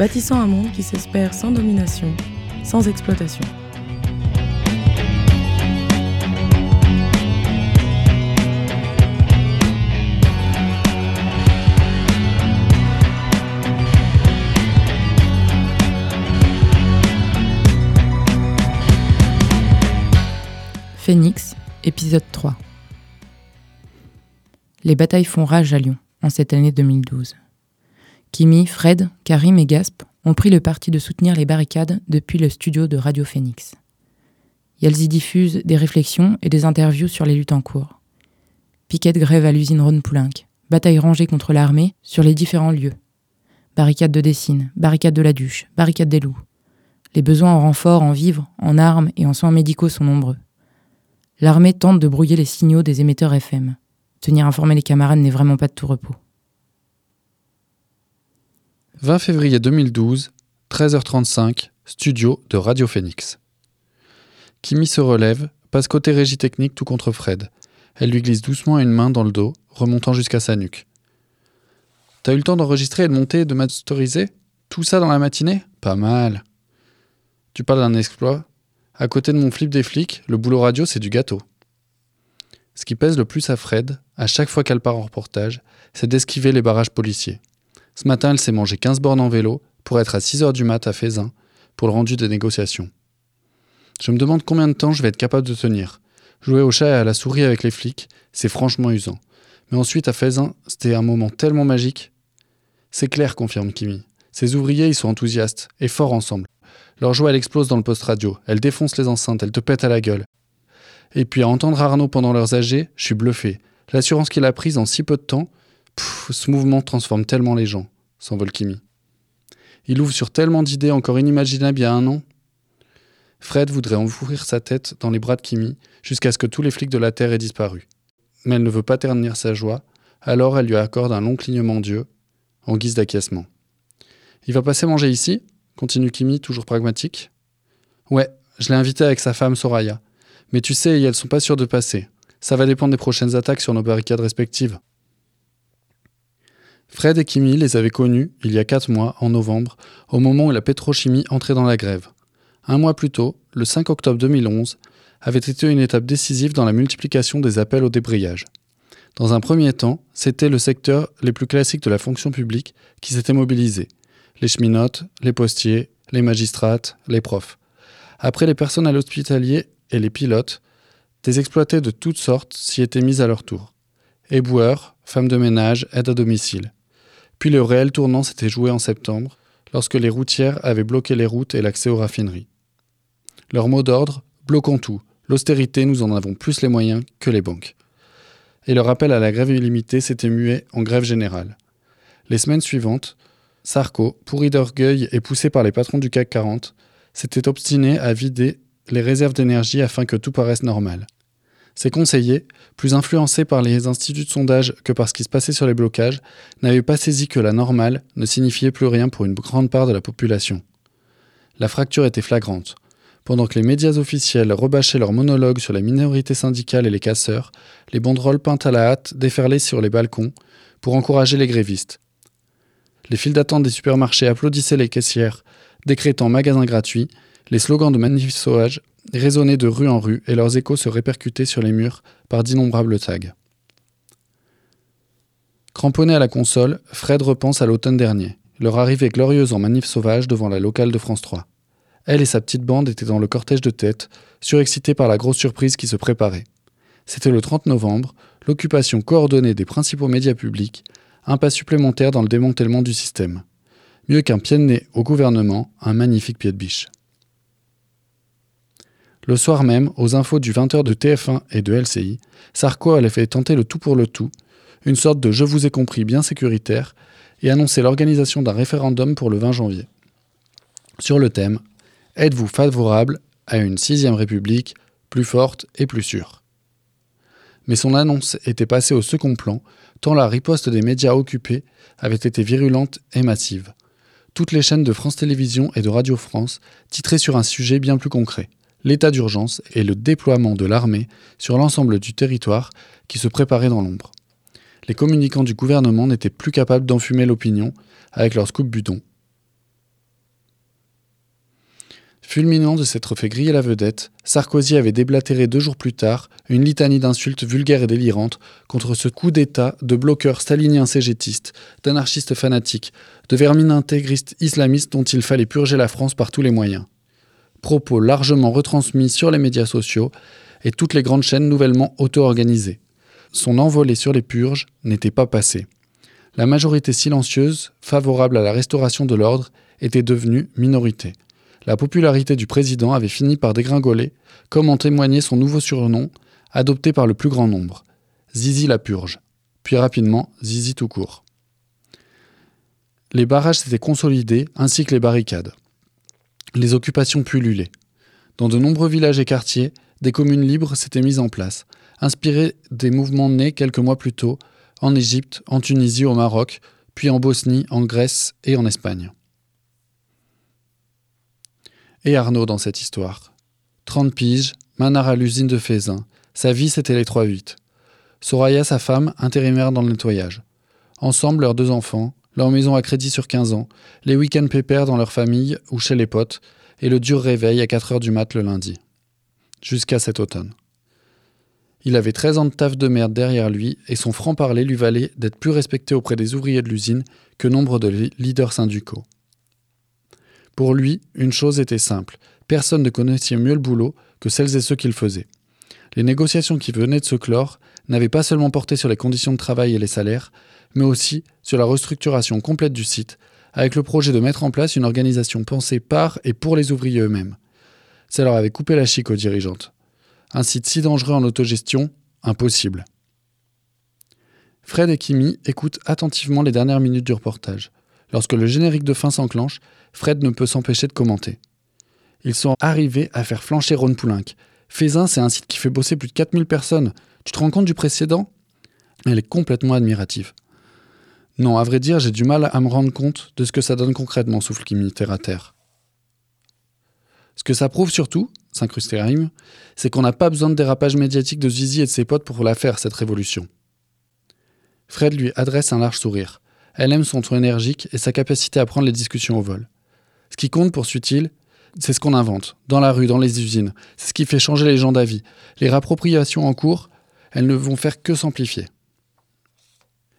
bâtissant un monde qui s'espère sans domination, sans exploitation. Phoenix, épisode 3. Les batailles font rage à Lyon en cette année 2012. Kimi, Fred, Karim et Gasp ont pris le parti de soutenir les barricades depuis le studio de Radio Phoenix. elles y diffusent des réflexions et des interviews sur les luttes en cours. Piquet de grève à l'usine Rhône Poulenc, bataille rangée contre l'armée sur les différents lieux. Barricade de Dessine, barricade de la Duche, barricade des Loups. Les besoins en renfort, en vivres, en armes et en soins médicaux sont nombreux. L'armée tente de brouiller les signaux des émetteurs FM. Tenir informé les camarades n'est vraiment pas de tout repos. 20 février 2012, 13h35, studio de Radio Phoenix. Kimi se relève, passe côté régie technique tout contre Fred. Elle lui glisse doucement une main dans le dos, remontant jusqu'à sa nuque. T'as eu le temps d'enregistrer et de monter et de masteriser Tout ça dans la matinée? Pas mal. Tu parles d'un exploit À côté de mon flip des flics, le boulot radio, c'est du gâteau. Ce qui pèse le plus à Fred, à chaque fois qu'elle part en reportage, c'est d'esquiver les barrages policiers. Ce matin, elle s'est mangé 15 bornes en vélo pour être à 6 h du mat à Fézin pour le rendu des négociations. Je me demande combien de temps je vais être capable de tenir. Jouer au chat et à la souris avec les flics, c'est franchement usant. Mais ensuite, à Fézin, c'était un moment tellement magique. C'est clair, confirme Kimi. Ces ouvriers, ils sont enthousiastes et forts ensemble. Leur joie, elle explose dans le poste radio. Elle défonce les enceintes, elle te pète à la gueule. Et puis à entendre Arnaud pendant leurs AG, je suis bluffé. L'assurance qu'il a prise en si peu de temps, ce mouvement transforme tellement les gens, s'envole Kimi. Il ouvre sur tellement d'idées encore inimaginables il y a un an. Fred voudrait enfourrir sa tête dans les bras de Kimi jusqu'à ce que tous les flics de la Terre aient disparu. Mais elle ne veut pas ternir sa joie, alors elle lui accorde un long clignement d'yeux, en guise d'acquiescement. Il va passer manger ici continue Kimi, toujours pragmatique. Ouais, je l'ai invité avec sa femme Soraya. Mais tu sais, elles sont pas sûres de passer. Ça va dépendre des prochaines attaques sur nos barricades respectives. Fred et Kimi les avaient connus il y a quatre mois, en novembre, au moment où la pétrochimie entrait dans la grève. Un mois plus tôt, le 5 octobre 2011, avait été une étape décisive dans la multiplication des appels au débrayage. Dans un premier temps, c'était le secteur les plus classiques de la fonction publique qui s'était mobilisé. Les cheminotes, les postiers, les magistrates, les profs. Après les personnels hospitaliers et les pilotes, des exploités de toutes sortes s'y étaient mis à leur tour. Éboueurs, femmes de ménage, aides à domicile. Puis le réel tournant s'était joué en septembre, lorsque les routières avaient bloqué les routes et l'accès aux raffineries. Leur mot d'ordre bloquons tout. L'austérité, nous en avons plus les moyens que les banques. Et leur appel à la grève illimitée s'était mué en grève générale. Les semaines suivantes, Sarko, pourri d'orgueil et poussé par les patrons du CAC 40, s'était obstiné à vider les réserves d'énergie afin que tout paraisse normal. Ses conseillers, plus influencés par les instituts de sondage que par ce qui se passait sur les blocages, n'avaient pas saisi que la normale ne signifiait plus rien pour une grande part de la population. La fracture était flagrante. Pendant que les médias officiels rebâchaient leurs monologues sur les minorités syndicales et les casseurs, les banderoles peintes à la hâte déferlaient sur les balcons pour encourager les grévistes. Les files d'attente des supermarchés applaudissaient les caissières, décrétant magasins gratuits, les slogans de manifs sauvages résonnaient de rue en rue et leurs échos se répercutaient sur les murs par d'innombrables tags. Cramponné à la console, Fred repense à l'automne dernier, leur arrivée glorieuse en manif sauvage devant la locale de France 3. Elle et sa petite bande étaient dans le cortège de tête, surexcités par la grosse surprise qui se préparait. C'était le 30 novembre, l'occupation coordonnée des principaux médias publics, un pas supplémentaire dans le démantèlement du système. Mieux qu'un pied de nez au gouvernement, un magnifique pied de biche. Le soir même, aux infos du 20h de TF1 et de LCI, Sarko allait fait tenter le tout pour le tout, une sorte de je vous ai compris bien sécuritaire, et annoncer l'organisation d'un référendum pour le 20 janvier. sur le thème Êtes-vous favorable à une sixième république plus forte et plus sûre? Mais son annonce était passée au second plan, tant la riposte des médias occupés avait été virulente et massive. Toutes les chaînes de France Télévisions et de Radio France titraient sur un sujet bien plus concret l'état d'urgence et le déploiement de l'armée sur l'ensemble du territoire qui se préparait dans l'ombre. Les communicants du gouvernement n'étaient plus capables d'enfumer l'opinion avec leurs scoop butons. Fulminant de s'être fait griller la vedette, Sarkozy avait déblatéré deux jours plus tard une litanie d'insultes vulgaires et délirantes contre ce coup d'État de bloqueurs staliniens cégétistes, d'anarchistes fanatiques, de vermines intégristes islamistes dont il fallait purger la France par tous les moyens propos largement retransmis sur les médias sociaux et toutes les grandes chaînes nouvellement auto-organisées. Son envolée sur les purges n'était pas passé. La majorité silencieuse, favorable à la restauration de l'ordre, était devenue minorité. La popularité du président avait fini par dégringoler, comme en témoignait son nouveau surnom, adopté par le plus grand nombre. Zizi la purge. Puis rapidement, Zizi tout court. Les barrages s'étaient consolidés, ainsi que les barricades les occupations pullulaient. Dans de nombreux villages et quartiers, des communes libres s'étaient mises en place, inspirées des mouvements nés quelques mois plus tôt en Égypte, en Tunisie, au Maroc, puis en Bosnie, en Grèce et en Espagne. Et Arnaud dans cette histoire. 30 piges, manard à l'usine de Fézin. Sa vie, c'était les 3-8. Soraya, sa femme, intérimaire dans le nettoyage. Ensemble, leurs deux enfants, leur maison à crédit sur 15 ans, les week-ends pépères dans leur famille ou chez les potes, et le dur réveil à 4 heures du mat le lundi. Jusqu'à cet automne. Il avait 13 ans de taf de merde derrière lui, et son franc-parler lui valait d'être plus respecté auprès des ouvriers de l'usine que nombre de leaders syndicaux. Pour lui, une chose était simple personne ne connaissait mieux le boulot que celles et ceux qui le faisaient. Les négociations qui venaient de se clore n'avaient pas seulement porté sur les conditions de travail et les salaires, mais aussi sur la restructuration complète du site, avec le projet de mettre en place une organisation pensée par et pour les ouvriers eux-mêmes. Ça leur avait coupé la chic aux dirigeantes. Un site si dangereux en autogestion, impossible. Fred et Kimi écoutent attentivement les dernières minutes du reportage. Lorsque le générique de fin s'enclenche, Fred ne peut s'empêcher de commenter. Ils sont arrivés à faire flancher Ron Poulenc. Faisin, c'est un site qui fait bosser plus de 4000 personnes. Tu te rends compte du précédent? Elle est complètement admirative. Non, à vrai dire, j'ai du mal à me rendre compte de ce que ça donne concrètement, souffle Kimi, terre à terre. Ce que ça prouve surtout, s'incruste Karim, c'est qu'on n'a pas besoin de dérapage médiatique de Zizi et de ses potes pour la faire, cette révolution. Fred lui adresse un large sourire. Elle aime son ton énergique et sa capacité à prendre les discussions au vol. Ce qui compte, poursuit-il, c'est ce qu'on invente, dans la rue, dans les usines. C'est ce qui fait changer les gens d'avis. Les rappropriations en cours, elles ne vont faire que s'amplifier.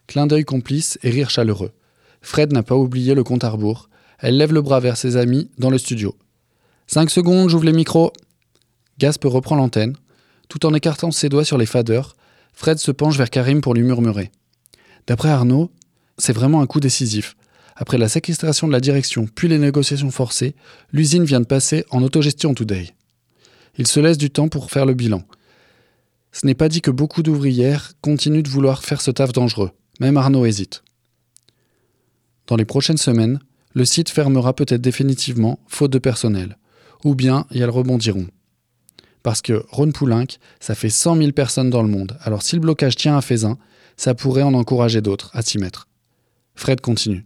Clin d'œil complice et rire chaleureux. Fred n'a pas oublié le compte à rebours. Elle lève le bras vers ses amis dans le studio. Cinq secondes, j'ouvre les micros. Gasp reprend l'antenne. Tout en écartant ses doigts sur les fadeurs, Fred se penche vers Karim pour lui murmurer. D'après Arnaud, c'est vraiment un coup décisif. Après la séquestration de la direction puis les négociations forcées, l'usine vient de passer en autogestion today. Il se laisse du temps pour faire le bilan. Ce n'est pas dit que beaucoup d'ouvrières continuent de vouloir faire ce taf dangereux. Même Arnaud hésite. Dans les prochaines semaines, le site fermera peut-être définitivement, faute de personnel. Ou bien, y elles rebondiront. Parce que Ron Poulenc, ça fait 100 000 personnes dans le monde. Alors si le blocage tient à Faisin, ça pourrait en encourager d'autres à s'y mettre. Fred continue.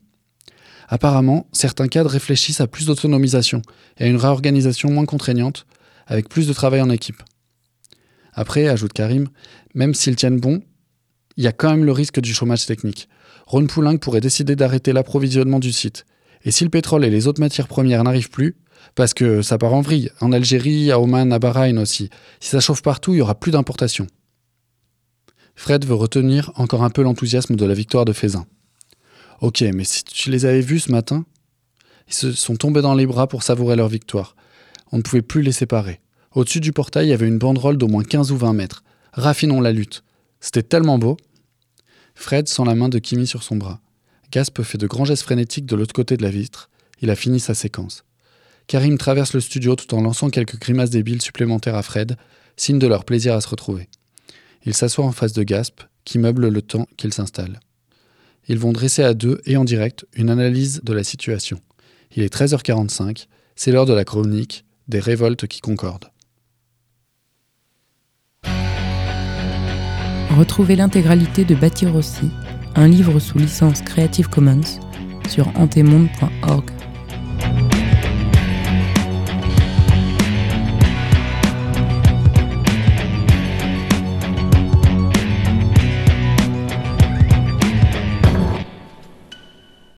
Apparemment, certains cadres réfléchissent à plus d'autonomisation et à une réorganisation moins contraignante, avec plus de travail en équipe. Après, ajoute Karim, même s'ils tiennent bon, il y a quand même le risque du chômage technique. Ron Poulenc pourrait décider d'arrêter l'approvisionnement du site. Et si le pétrole et les autres matières premières n'arrivent plus, parce que ça part en vrille, en Algérie, à Oman, à Bahreïn aussi, si ça chauffe partout, il y aura plus d'importation. Fred veut retenir encore un peu l'enthousiasme de la victoire de Faisin. Ok, mais si tu les avais vus ce matin, ils se sont tombés dans les bras pour savourer leur victoire. On ne pouvait plus les séparer. Au-dessus du portail, il y avait une banderole d'au moins 15 ou 20 mètres. Raffinons la lutte. C'était tellement beau. Fred sent la main de Kimi sur son bras. Gasp fait de grands gestes frénétiques de l'autre côté de la vitre. Il a fini sa séquence. Karim traverse le studio tout en lançant quelques grimaces débiles supplémentaires à Fred, signe de leur plaisir à se retrouver. Il s'assoit en face de Gasp, qui meuble le temps qu'il s'installe. Ils vont dresser à deux et en direct une analyse de la situation. Il est 13h45 c'est l'heure de la chronique des révoltes qui concordent. Retrouvez l'intégralité de Bâtir aussi, un livre sous licence Creative Commons, sur antemonde.org.